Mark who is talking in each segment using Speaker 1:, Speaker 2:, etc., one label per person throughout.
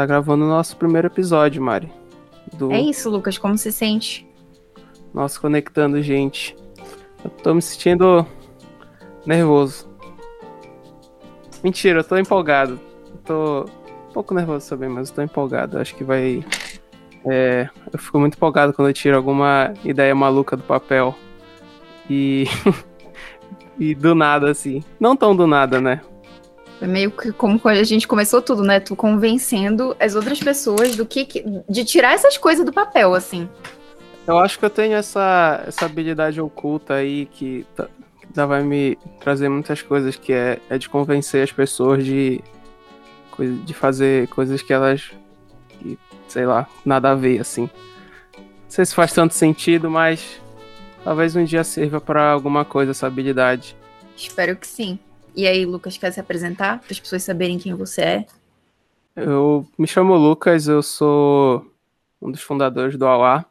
Speaker 1: tá gravando o nosso primeiro episódio, Mari.
Speaker 2: Do... É isso, Lucas, como se sente?
Speaker 1: Nossa, conectando gente. Eu tô me sentindo nervoso. Mentira, eu tô empolgado. Eu tô um pouco nervoso também, mas eu tô empolgado. Acho que vai. É, eu fico muito empolgado quando eu tiro alguma ideia maluca do papel. E. e do nada, assim. Não tão do nada, né?
Speaker 2: É meio que como quando a gente começou tudo, né? Tu convencendo as outras pessoas do que. de tirar essas coisas do papel, assim.
Speaker 1: Eu acho que eu tenho essa, essa habilidade oculta aí que, tá, que vai me trazer muitas coisas, que é, é de convencer as pessoas de, de fazer coisas que elas. Que, sei lá, nada a ver, assim. Não sei se faz tanto sentido, mas talvez um dia sirva para alguma coisa essa habilidade.
Speaker 2: Espero que sim. E aí, Lucas, quer se apresentar para as pessoas saberem quem você é?
Speaker 1: Eu me chamo Lucas, eu sou um dos fundadores do AUA.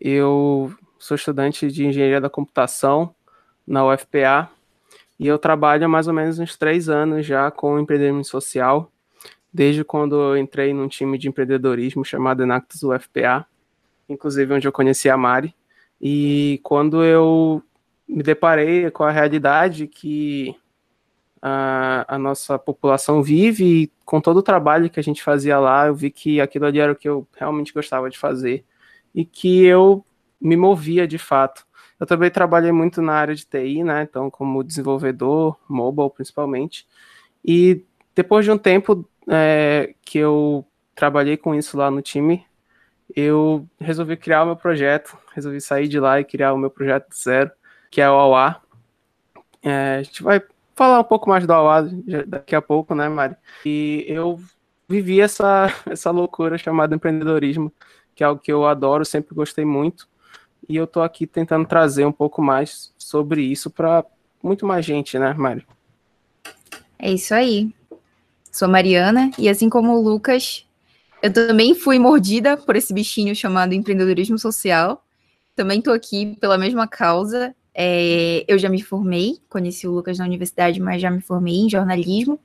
Speaker 1: Eu sou estudante de engenharia da computação na UFPA e eu trabalho há mais ou menos uns três anos já com empreendedorismo social, desde quando eu entrei num time de empreendedorismo chamado Enactus UFPA, inclusive onde eu conheci a Mari. E quando eu me deparei com a realidade que a, a, nossa população vive e com todo o trabalho que a gente fazia lá, eu vi que aquilo ali era o que eu realmente gostava de fazer e que eu me movia de fato. Eu também trabalhei muito na área de TI, né? Então, como desenvolvedor, mobile principalmente. E depois de um tempo é, que eu trabalhei com isso lá no time, eu resolvi criar o meu projeto, resolvi sair de lá e criar o meu projeto zero, que é o AUA. É, a gente vai falar um pouco mais do Awad daqui a pouco, né, Mari? E eu vivi essa, essa loucura chamada empreendedorismo, que é algo que eu adoro, sempre gostei muito. E eu tô aqui tentando trazer um pouco mais sobre isso para muito mais gente, né, Mari?
Speaker 2: É isso aí. Sou Mariana e assim como o Lucas, eu também fui mordida por esse bichinho chamado empreendedorismo social. Também tô aqui pela mesma causa é, eu já me formei, conheci o Lucas na universidade, mas já me formei em jornalismo.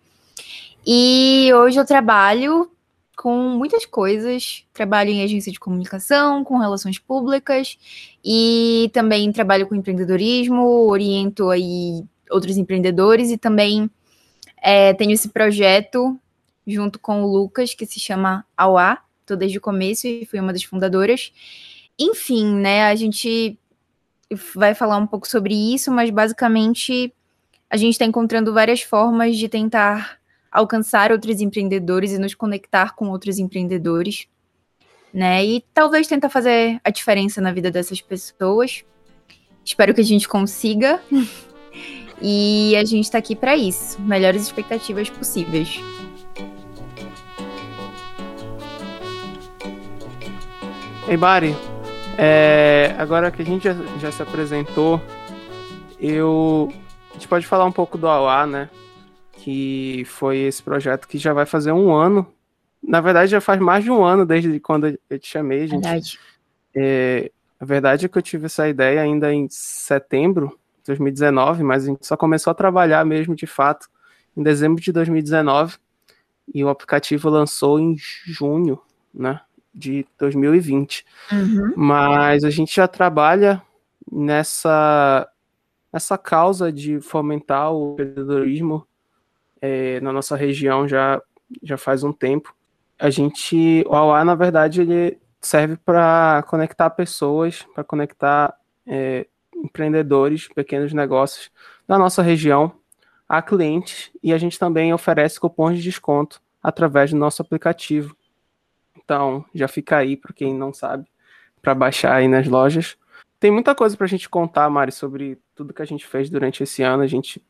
Speaker 2: E hoje eu trabalho com muitas coisas. Trabalho em agência de comunicação, com relações públicas e também trabalho com empreendedorismo, oriento aí outros empreendedores e também é, tenho esse projeto junto com o Lucas que se chama AUA. Estou desde o começo e fui uma das fundadoras. Enfim, né, a gente vai falar um pouco sobre isso, mas basicamente a gente está encontrando várias formas de tentar alcançar outros empreendedores e nos conectar com outros empreendedores, né? E talvez tentar fazer a diferença na vida dessas pessoas. Espero que a gente consiga. e a gente está aqui para isso, melhores expectativas possíveis.
Speaker 1: Ei, Bari, é, agora que a gente já, já, se apresentou, eu a gente pode falar um pouco do AUA, né? Que foi esse projeto que já vai fazer um ano. Na verdade, já faz mais de um ano desde quando eu te chamei, gente. Verdade. É, a verdade é que eu tive essa ideia ainda em setembro de 2019, mas a gente só começou a trabalhar mesmo de fato em dezembro de 2019 e o aplicativo lançou em junho, né? De 2020. Uhum. Mas a gente já trabalha nessa, nessa causa de fomentar o empreendedorismo é, na nossa região já, já faz um tempo. A gente, o AUA, na verdade, ele serve para conectar pessoas, para conectar é, empreendedores, pequenos negócios da nossa região a clientes e a gente também oferece cupons de desconto através do nosso aplicativo. Então, já fica aí para quem não sabe, para baixar aí nas lojas. Tem muita coisa para a gente contar, Mari, sobre tudo que a gente fez durante esse ano. A gente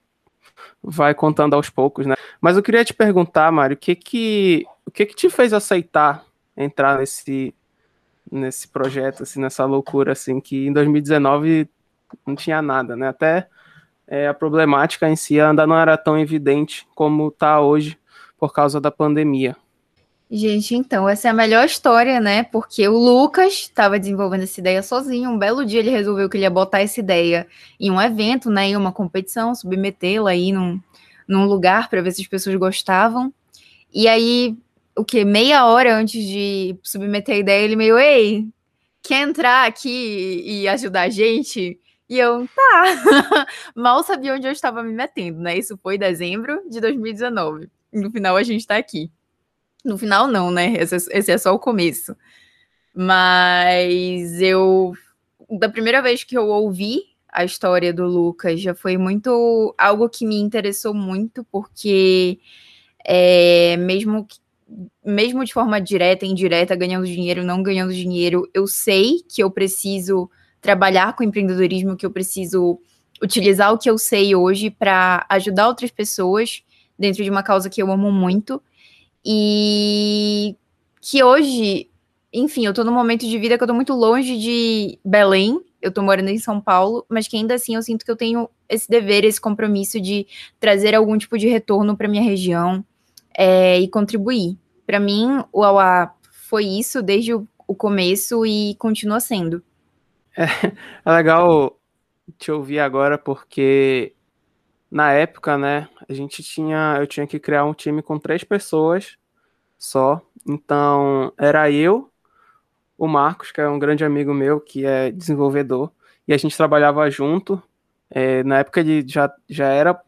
Speaker 1: vai contando aos poucos, né? Mas eu queria te perguntar, Mari, o que que, o que, que te fez aceitar entrar nesse, nesse projeto, assim, nessa loucura, assim, que em 2019 não tinha nada, né? Até é, a problemática em si ainda não era tão evidente como está hoje por causa da pandemia.
Speaker 2: Gente, então, essa é a melhor história, né? Porque o Lucas estava desenvolvendo essa ideia sozinho. Um belo dia ele resolveu que ele ia botar essa ideia em um evento, né? Em uma competição, submetê-la aí num, num lugar para ver se as pessoas gostavam. E aí o que? Meia hora antes de submeter a ideia, ele meio, ei, quer entrar aqui e ajudar a gente? E eu, tá. Mal sabia onde eu estava me metendo, né? Isso foi dezembro de 2019. No final a gente tá aqui. No final, não, né? Esse, é, esse é só o começo. Mas eu. Da primeira vez que eu ouvi a história do Lucas, já foi muito. algo que me interessou muito, porque é, mesmo que mesmo de forma direta, indireta, ganhando dinheiro, não ganhando dinheiro, eu sei que eu preciso trabalhar com empreendedorismo, que eu preciso utilizar o que eu sei hoje para ajudar outras pessoas dentro de uma causa que eu amo muito. E que hoje, enfim, eu tô num momento de vida que eu tô muito longe de Belém, eu tô morando em São Paulo, mas que ainda assim eu sinto que eu tenho esse dever, esse compromisso de trazer algum tipo de retorno para minha região é, e contribuir. Para mim, o AUA foi isso desde o, o começo e continua sendo.
Speaker 1: É, é legal te ouvir agora porque na época, né, a gente tinha, eu tinha que criar um time com três pessoas só. Então, era eu, o Marcos, que é um grande amigo meu, que é desenvolvedor, e a gente trabalhava junto. É, na época ele já, já era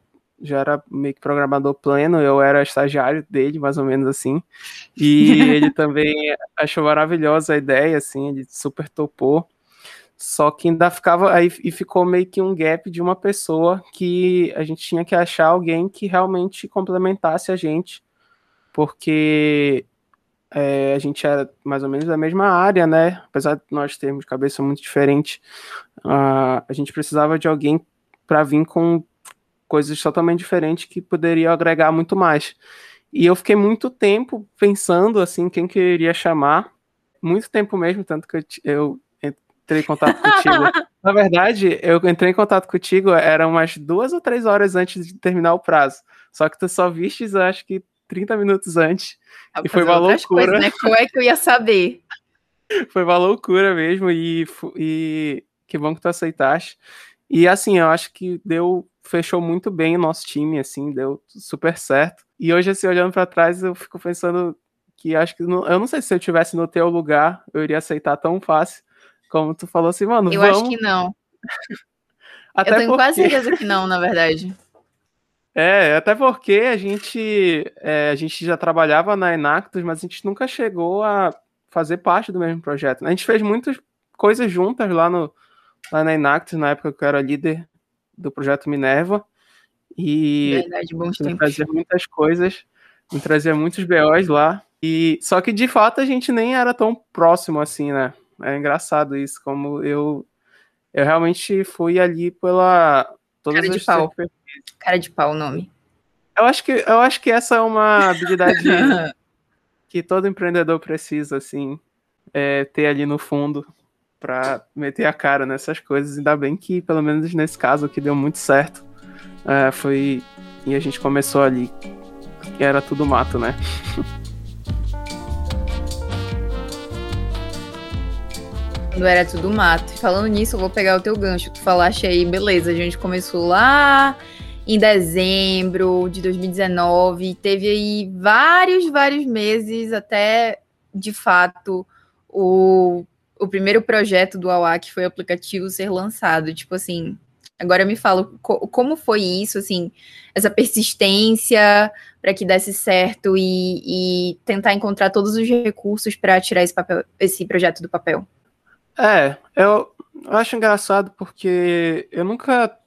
Speaker 1: já era meio que programador pleno, eu era estagiário dele, mais ou menos assim. E ele também achou maravilhosa a ideia, assim, ele super topou. Só que ainda ficava aí e ficou meio que um gap de uma pessoa que a gente tinha que achar alguém que realmente complementasse a gente, porque é, a gente era mais ou menos da mesma área, né? Apesar de nós termos cabeça muito diferente, uh, a gente precisava de alguém para vir com coisas totalmente diferentes que poderiam agregar muito mais. E eu fiquei muito tempo pensando assim quem que eu iria chamar, muito tempo mesmo, tanto que eu, eu entrei em contato contigo. Na verdade, eu entrei em contato contigo, eram umas duas ou três horas antes de terminar o prazo. Só que tu só vistes, acho que 30 minutos antes. e foi uma loucura. Coisas,
Speaker 2: né? Como é que eu ia saber?
Speaker 1: foi uma loucura mesmo, e, e que bom que tu aceitaste. E assim, eu acho que deu, fechou muito bem o nosso time, assim, deu super certo. E hoje, assim, olhando para trás, eu fico pensando que acho que não, eu não sei se eu tivesse no teu lugar, eu iria aceitar tão fácil como tu falou assim, mano.
Speaker 2: Eu
Speaker 1: vamos...
Speaker 2: acho que não. até eu tenho porque... quase certeza que não, na verdade.
Speaker 1: É, até porque a gente, é, a gente já trabalhava na Enactus, mas a gente nunca chegou a fazer parte do mesmo projeto. A gente fez muitas coisas juntas lá, no, lá na Enactus, na época que eu era líder do projeto Minerva. E
Speaker 2: Verdade, bons
Speaker 1: tempos. trazia muitas coisas, me trazia muitos BOs lá. E só que de fato a gente nem era tão próximo assim, né? É engraçado isso, como eu eu realmente fui ali pela
Speaker 2: todas Cara de pau. Cara de pau o nome.
Speaker 1: Eu acho que eu acho que essa é uma habilidade que todo empreendedor precisa assim, é, ter ali no fundo para meter a cara nessas coisas. Ainda bem que pelo menos nesse caso que deu muito certo. É, foi e a gente começou ali que era tudo mato, né?
Speaker 2: Quando era tudo mato. Falando nisso, eu vou pegar o teu gancho. Tu falaste aí, beleza, a gente começou lá em dezembro de 2019, teve aí vários, vários meses até, de fato, o, o primeiro projeto do que foi o aplicativo, ser lançado. Tipo assim, agora me fala co como foi isso, assim, essa persistência para que desse certo e, e, tentar encontrar todos os recursos para tirar esse, papel, esse projeto do papel.
Speaker 1: É, eu, eu acho engraçado porque eu nunca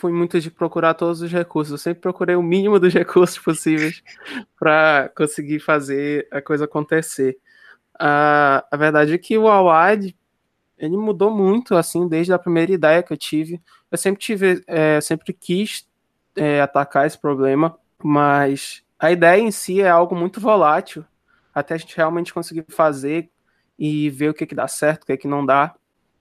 Speaker 1: fui muito de procurar todos os recursos, eu sempre procurei o mínimo dos recursos possíveis para conseguir fazer a coisa acontecer. Uh, a verdade é que o Awad ele mudou muito assim desde a primeira ideia que eu tive. Eu sempre tive, é, sempre quis é, atacar esse problema, mas a ideia em si é algo muito volátil até a gente realmente conseguir fazer e ver o que, que dá certo, o que, que não dá.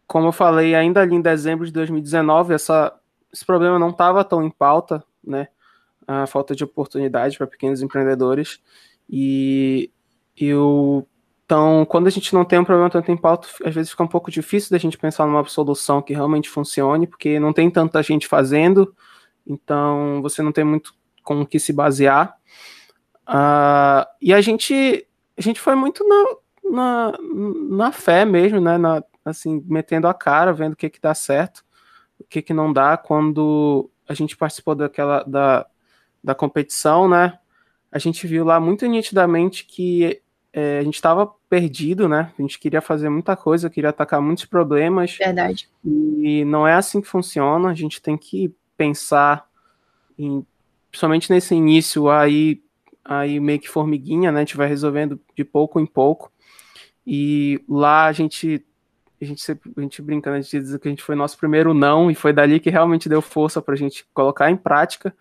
Speaker 1: Como eu falei, ainda ali em dezembro de 2019, essa, esse problema não estava tão em pauta, né? A falta de oportunidade para pequenos empreendedores. E eu. Então, quando a gente não tem um problema tanto em pauta, às vezes fica um pouco difícil da gente pensar numa solução que realmente funcione, porque não tem tanta gente fazendo, então você não tem muito com o que se basear. Uh, e a gente a gente foi muito na, na, na fé mesmo, né? Na, assim, metendo a cara, vendo o que que dá certo, o que que não dá. Quando a gente participou daquela da, da competição, né? A gente viu lá muito nitidamente que é, a gente estava perdido, né? A gente queria fazer muita coisa, queria atacar muitos problemas.
Speaker 2: Verdade.
Speaker 1: E não é assim que funciona. A gente tem que pensar em, principalmente nesse início aí, aí meio que formiguinha, né? A gente vai resolvendo de pouco em pouco. E lá a gente a gente, sempre, a gente brinca, né, a gente diz que a gente foi nosso primeiro não, e foi dali que realmente deu força para a gente colocar em prática.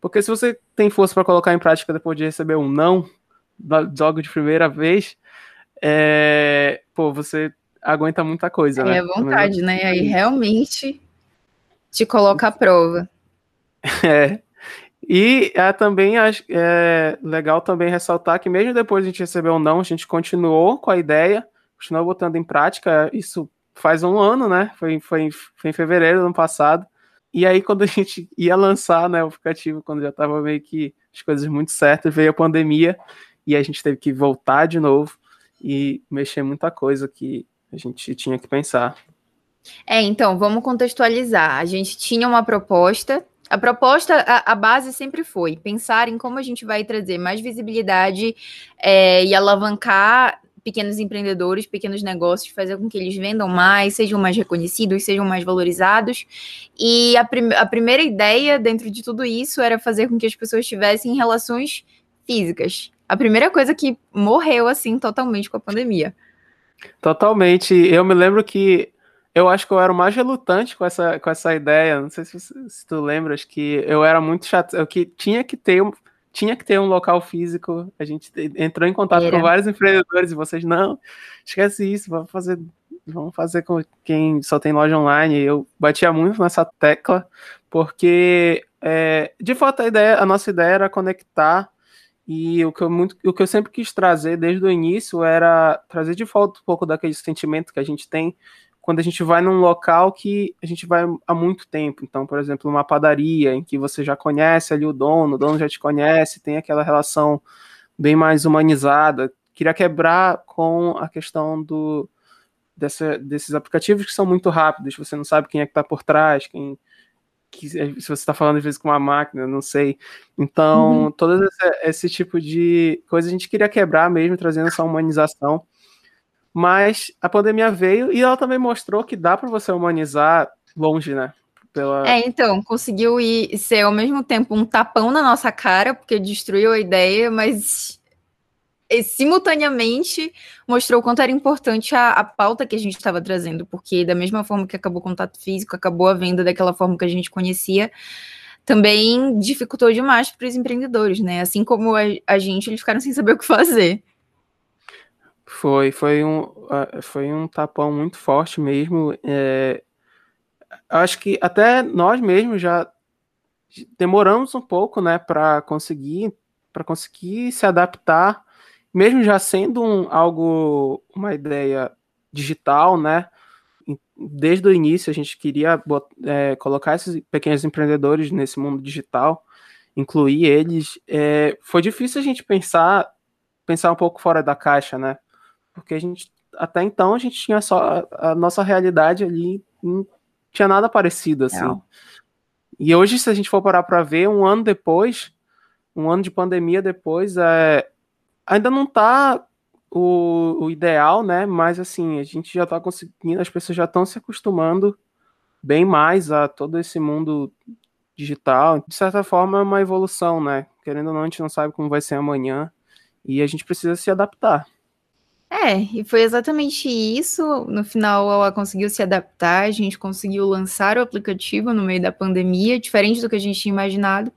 Speaker 1: Porque se você tem força para colocar em prática depois de receber um não, logo de primeira vez, é, pô, você aguenta muita coisa, né?
Speaker 2: É vontade, né? Aí realmente te coloca à prova.
Speaker 1: É. E é, também é legal também ressaltar que mesmo depois de a gente receber um não, a gente continuou com a ideia, continuou botando em prática. Isso faz um ano, né? Foi, foi, foi em fevereiro do ano passado. E aí, quando a gente ia lançar né, o aplicativo, quando já estava meio que as coisas muito certas, veio a pandemia e a gente teve que voltar de novo e mexer muita coisa que a gente tinha que pensar.
Speaker 2: É, então, vamos contextualizar. A gente tinha uma proposta. A proposta, a, a base sempre foi pensar em como a gente vai trazer mais visibilidade é, e alavancar pequenos empreendedores, pequenos negócios, fazer com que eles vendam mais, sejam mais reconhecidos, sejam mais valorizados. E a, prim a primeira ideia dentro de tudo isso era fazer com que as pessoas tivessem relações físicas a primeira coisa que morreu, assim, totalmente com a pandemia.
Speaker 1: Totalmente. Eu me lembro que eu acho que eu era o mais relutante com essa, com essa ideia. Não sei se, se tu lembras que eu era muito chato. Eu que tinha que ter um, tinha que ter um local físico. A gente entrou em contato era. com vários empreendedores e vocês não, esquece isso, vamos fazer, vamos fazer com quem só tem loja online. Eu batia muito nessa tecla porque é, de fato a ideia, a nossa ideia era conectar e o que, eu muito, o que eu sempre quis trazer desde o início era trazer de volta um pouco daquele sentimento que a gente tem quando a gente vai num local que a gente vai há muito tempo. Então, por exemplo, uma padaria em que você já conhece ali o dono, o dono já te conhece, tem aquela relação bem mais humanizada. Queria quebrar com a questão do, dessa, desses aplicativos que são muito rápidos, você não sabe quem é que está por trás, quem que se você está falando às vezes com uma máquina, não sei. Então, uhum. todo esse, esse, tipo de coisa a gente queria quebrar mesmo, trazendo essa humanização. Mas a pandemia veio e ela também mostrou que dá para você humanizar longe, né?
Speaker 2: Pela... É, então, conseguiu ir, ser ao mesmo tempo um tapão na nossa cara, porque destruiu a ideia, mas e, simultaneamente mostrou o quanto era importante a, a pauta que a gente estava trazendo, porque da mesma forma que acabou o contato físico, acabou a venda daquela forma que a gente conhecia, também dificultou demais para os empreendedores, né? Assim como a, a, gente, eles ficaram sem saber o que fazer.
Speaker 1: Foi, foi um, foi um tapão muito forte mesmo. É, acho que até nós mesmos já demoramos um pouco, né, para conseguir para conseguir se adaptar mesmo já sendo um, algo, uma ideia digital, né? Desde o início a gente queria é, colocar esses pequenos empreendedores nesse mundo digital, incluir eles. É, foi difícil a gente pensar, pensar um pouco fora da caixa, né? Porque a gente até então a gente tinha só a, a nossa realidade ali, não tinha nada parecido assim. Não. E hoje, se a gente for parar para ver, um ano depois, um ano de pandemia depois, é, ainda não tá o, o, ideal, né? Mas assim, a gente já tá conseguindo, as pessoas já estão se acostumando bem mais a todo esse mundo digital. De certa forma, é uma evolução, né? Querendo ou não, a gente não sabe como vai ser amanhã e a gente precisa se adaptar.
Speaker 2: É, e foi exatamente isso. No final, ela conseguiu se adaptar, a gente conseguiu lançar o aplicativo no meio da pandemia, diferente do que a gente tinha imaginado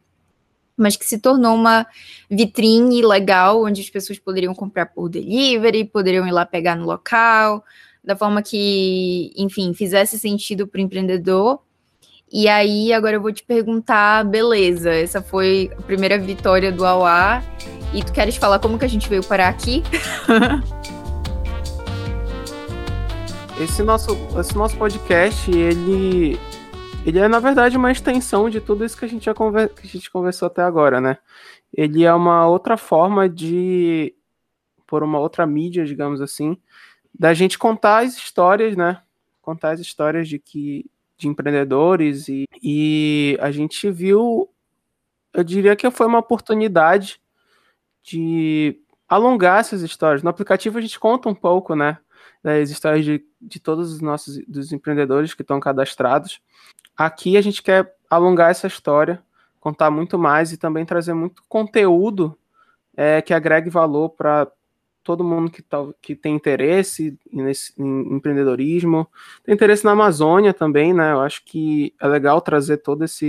Speaker 2: mas que se tornou uma vitrine legal, onde as pessoas poderiam comprar por delivery, poderiam ir lá pegar no local, da forma que, enfim, fizesse sentido para o empreendedor. E aí, agora eu vou te perguntar, beleza, essa foi a primeira vitória do Auá, e tu queres falar como que a gente veio parar aqui?
Speaker 1: esse nosso, esse nosso podcast, ele ele é, na verdade, uma extensão de tudo isso que a gente já conver... que a gente conversou até agora, né? Ele é uma outra forma de por uma outra mídia, digamos assim, da gente contar as histórias, né? Contar as histórias de que de empreendedores e, e a gente viu, eu diria que foi uma oportunidade de alongar essas histórias. No aplicativo a gente conta um pouco, né? Das histórias de, de todos os nossos dos empreendedores que estão cadastrados. Aqui a gente quer alongar essa história, contar muito mais e também trazer muito conteúdo é, que agregue valor para todo mundo que, tá, que tem interesse nesse, em empreendedorismo, tem interesse na Amazônia também, né? Eu acho que é legal trazer todas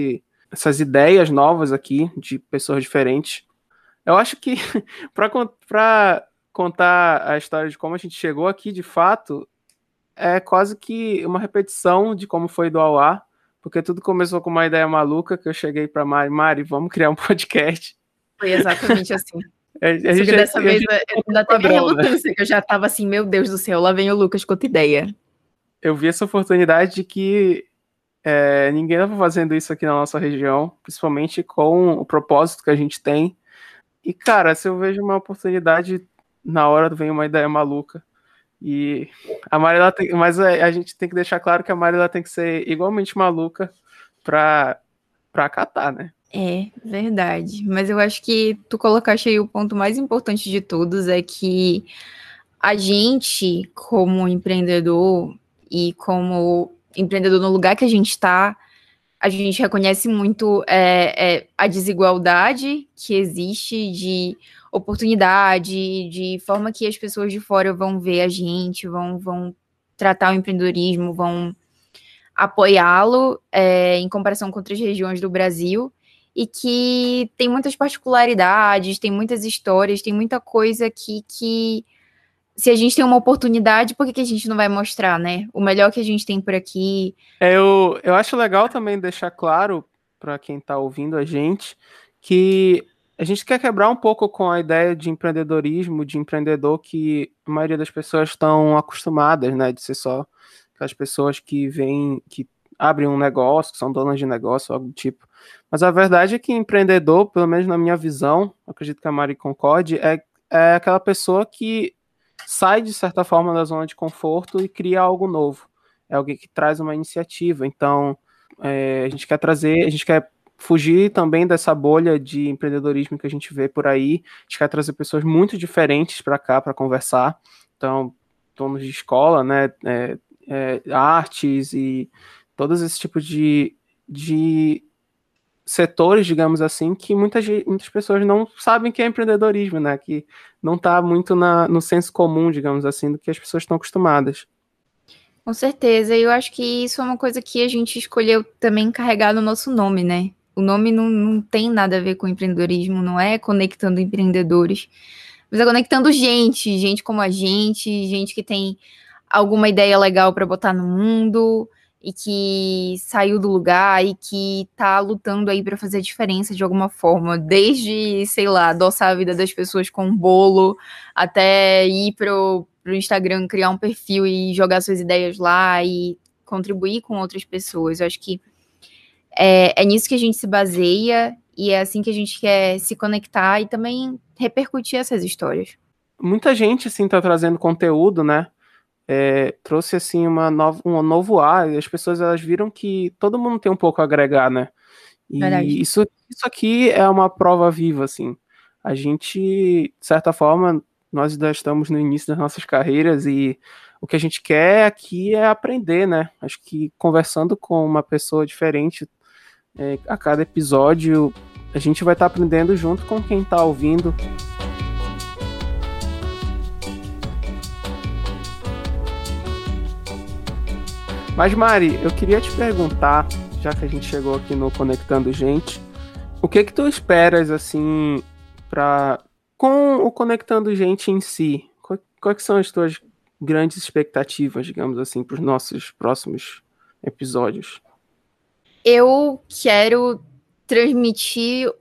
Speaker 1: essas ideias novas aqui de pessoas diferentes. Eu acho que para contar a história de como a gente chegou aqui, de fato, é quase que uma repetição de como foi do Auá, porque tudo começou com uma ideia maluca que eu cheguei para Mari, Mari, vamos criar um podcast.
Speaker 2: Foi exatamente assim. A, a gente, dessa a vez eu ainda teve né? relutância, que eu já tava assim, meu Deus do céu, lá vem o Lucas com outra ideia.
Speaker 1: Eu vi essa oportunidade de que é, ninguém estava fazendo isso aqui na nossa região, principalmente com o propósito que a gente tem. E, cara, se eu vejo uma oportunidade, na hora vem uma ideia maluca. E a Marila tem, mas a, a gente tem que deixar claro que a Marila tem que ser igualmente maluca para para acatar, né?
Speaker 2: É, verdade. Mas eu acho que tu colocaste aí o ponto mais importante de todos é que a gente, como empreendedor e como empreendedor no lugar que a gente está, a gente reconhece muito é, é, a desigualdade que existe de oportunidade, de forma que as pessoas de fora vão ver a gente, vão, vão tratar o empreendedorismo, vão apoiá-lo é, em comparação com outras regiões do Brasil e que tem muitas particularidades, tem muitas histórias, tem muita coisa aqui que se a gente tem uma oportunidade, por que, que a gente não vai mostrar, né? O melhor que a gente tem por aqui.
Speaker 1: É, eu, eu acho legal também deixar claro para quem está ouvindo a gente que a gente quer quebrar um pouco com a ideia de empreendedorismo, de empreendedor que a maioria das pessoas estão acostumadas, né? De ser só aquelas pessoas que vêm, que abrem um negócio, que são donas de negócio, algo do tipo. Mas a verdade é que empreendedor, pelo menos na minha visão, acredito que a Mari concorde, é, é aquela pessoa que sai de certa forma da zona de conforto e cria algo novo. É alguém que traz uma iniciativa. Então, é, a gente quer trazer, a gente quer fugir também dessa bolha de empreendedorismo que a gente vê por aí. A gente quer trazer pessoas muito diferentes para cá para conversar. Então, donos de escola, né, é, é, artes e todos esses tipos de, de setores, digamos assim, que muitas, muitas pessoas não sabem que é empreendedorismo, né? Que não está muito na, no senso comum, digamos assim, do que as pessoas estão acostumadas.
Speaker 2: Com certeza, eu acho que isso é uma coisa que a gente escolheu também carregar no nosso nome, né? O nome não, não tem nada a ver com empreendedorismo, não é conectando empreendedores, mas é conectando gente, gente como a gente, gente que tem alguma ideia legal para botar no mundo, e que saiu do lugar e que tá lutando aí para fazer diferença de alguma forma, desde, sei lá, adoçar a vida das pessoas com um bolo, até ir pro, pro Instagram, criar um perfil e jogar suas ideias lá e contribuir com outras pessoas. Eu acho que é, é nisso que a gente se baseia e é assim que a gente quer se conectar e também repercutir essas histórias.
Speaker 1: Muita gente, assim, tá trazendo conteúdo, né? É, trouxe assim uma nova, um novo ar e as pessoas elas viram que todo mundo tem um pouco a agregar, né? E isso, isso aqui é uma prova viva, assim. A gente, de certa forma, nós ainda estamos no início das nossas carreiras e o que a gente quer aqui é aprender, né? Acho que conversando com uma pessoa diferente é, a cada episódio, a gente vai estar tá aprendendo junto com quem está ouvindo. Mas Mari, eu queria te perguntar, já que a gente chegou aqui no Conectando Gente, o que que tu esperas assim para com o Conectando Gente em si? Quais são as tuas grandes expectativas, digamos assim, para os nossos próximos episódios?
Speaker 2: Eu quero transmitir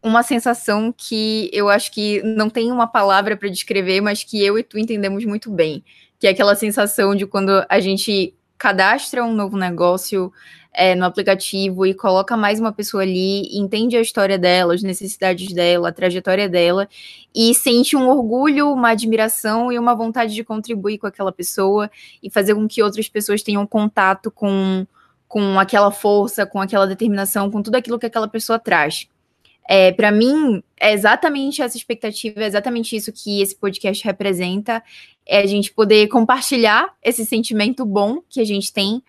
Speaker 2: uma sensação que eu acho que não tem uma palavra para descrever, mas que eu e tu entendemos muito bem, que é aquela sensação de quando a gente cadastra um novo negócio é, no aplicativo e coloca mais uma pessoa ali, entende a história dela, as necessidades dela, a trajetória dela, e sente um orgulho, uma admiração e uma vontade de contribuir com aquela pessoa e fazer com que outras pessoas tenham contato com, com aquela força, com aquela determinação, com tudo aquilo que aquela pessoa traz. É, para mim, é exatamente essa expectativa, é exatamente isso que esse podcast representa, é a gente poder compartilhar esse sentimento bom que a gente tem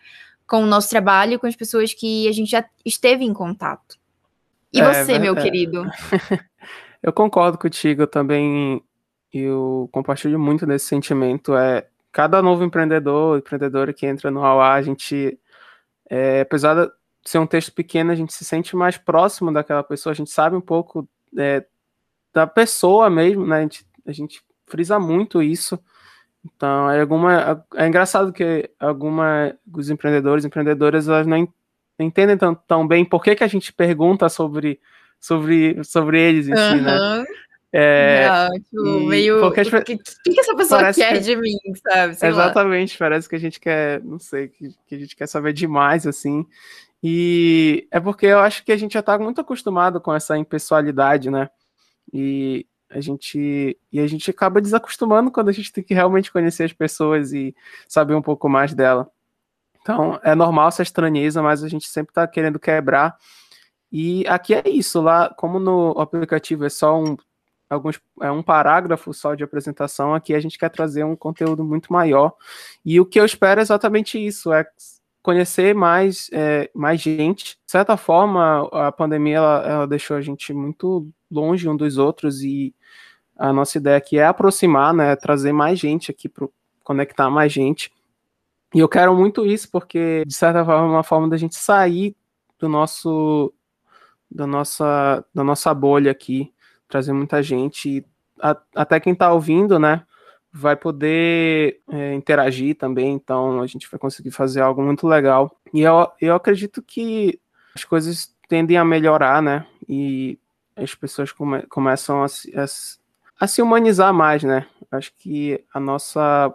Speaker 2: com o nosso trabalho, com as pessoas que a gente já esteve em contato. E é, você, meu é, querido?
Speaker 1: eu concordo contigo, eu também eu compartilho muito desse sentimento. É cada novo empreendedor, empreendedora que entra no AUA, a gente, é, apesar de ser um texto pequeno, a gente se sente mais próximo daquela pessoa, a gente sabe um pouco é, da pessoa mesmo, né? A gente, a gente frisa muito isso. Então, é alguma é engraçado que alguma os empreendedores, empreendedoras, elas não entendem tão, tão bem por que, que a gente pergunta sobre sobre sobre eles em si, né?
Speaker 2: É, não, tipo, meio. O que, que, que, essa pessoa quer que... de mim, sabe?
Speaker 1: Sei Exatamente, lá. parece que a gente quer, não sei, que, que a gente quer saber demais, assim. E é porque eu acho que a gente já está muito acostumado com essa impessoalidade, né? E a gente e a gente acaba desacostumando quando a gente tem que realmente conhecer as pessoas e saber um pouco mais dela. Então é normal essa estranheza, mas a gente sempre está querendo quebrar. E aqui é isso, lá como no aplicativo é só um alguns é um parágrafo só de apresentação, aqui a gente quer trazer um conteúdo muito maior. E o que eu espero é exatamente isso, é conhecer mais, é, mais gente. De certa forma, a pandemia ela, ela deixou a gente muito longe um dos outros e a nossa ideia aqui é aproximar, né, trazer mais gente aqui para conectar mais gente. E eu quero muito isso porque de certa forma é uma forma da gente sair do nosso da nossa da nossa bolha aqui, trazer muita gente, a, até quem está ouvindo, né, vai poder é, interagir também, então a gente vai conseguir fazer algo muito legal. E eu, eu acredito que as coisas tendem a melhorar, né? E as pessoas come, começam a, a, a se humanizar mais, né? Acho que a nossa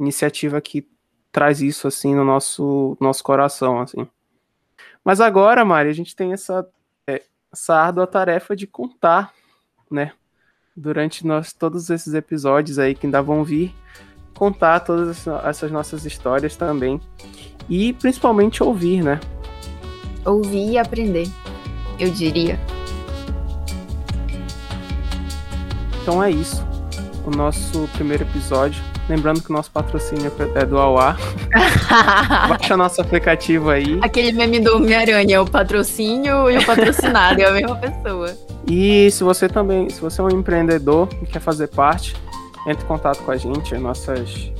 Speaker 1: iniciativa aqui traz isso assim no nosso nosso coração, assim. Mas agora, Mari, a gente tem essa é, essa árdua tarefa de contar, né? Durante nós, todos esses episódios aí que ainda vão vir, contar todas essas nossas histórias também. E principalmente ouvir, né?
Speaker 2: Ouvir e aprender, eu diria.
Speaker 1: Então é isso. O nosso primeiro episódio. Lembrando que o nosso patrocínio é do Auá. Baixa nosso aplicativo aí.
Speaker 2: Aquele meme do Homem-Aranha, o patrocínio e o patrocinado, é a mesma pessoa.
Speaker 1: E se você também, se você é um empreendedor e quer fazer parte, entre em contato com a gente, nossas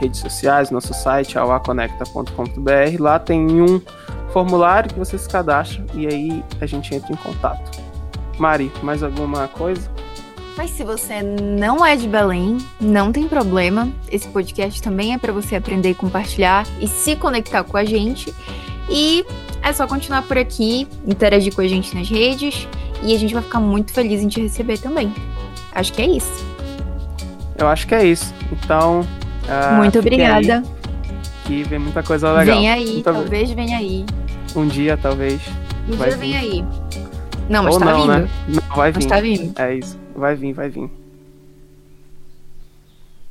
Speaker 1: redes sociais, nosso site, auaconecta.com.br. Lá tem um formulário que você se cadastra e aí a gente entra em contato. Mari, mais alguma coisa?
Speaker 2: Mas se você não é de Belém, não tem problema. Esse podcast também é para você aprender e compartilhar e se conectar com a gente. E é só continuar por aqui, interagir com a gente nas redes e a gente vai ficar muito feliz em te receber também. Acho que é isso.
Speaker 1: Eu acho que é isso. Então.
Speaker 2: Uh, muito obrigada.
Speaker 1: Que vem muita coisa legal.
Speaker 2: Vem aí, muito talvez venha aí.
Speaker 1: Um dia, talvez.
Speaker 2: Um dia vir. vem aí. Não, mas Ou tá não, vindo. Né?
Speaker 1: Não, vai vir.
Speaker 2: Mas tá vindo.
Speaker 1: É isso. Vai vir, vai vir.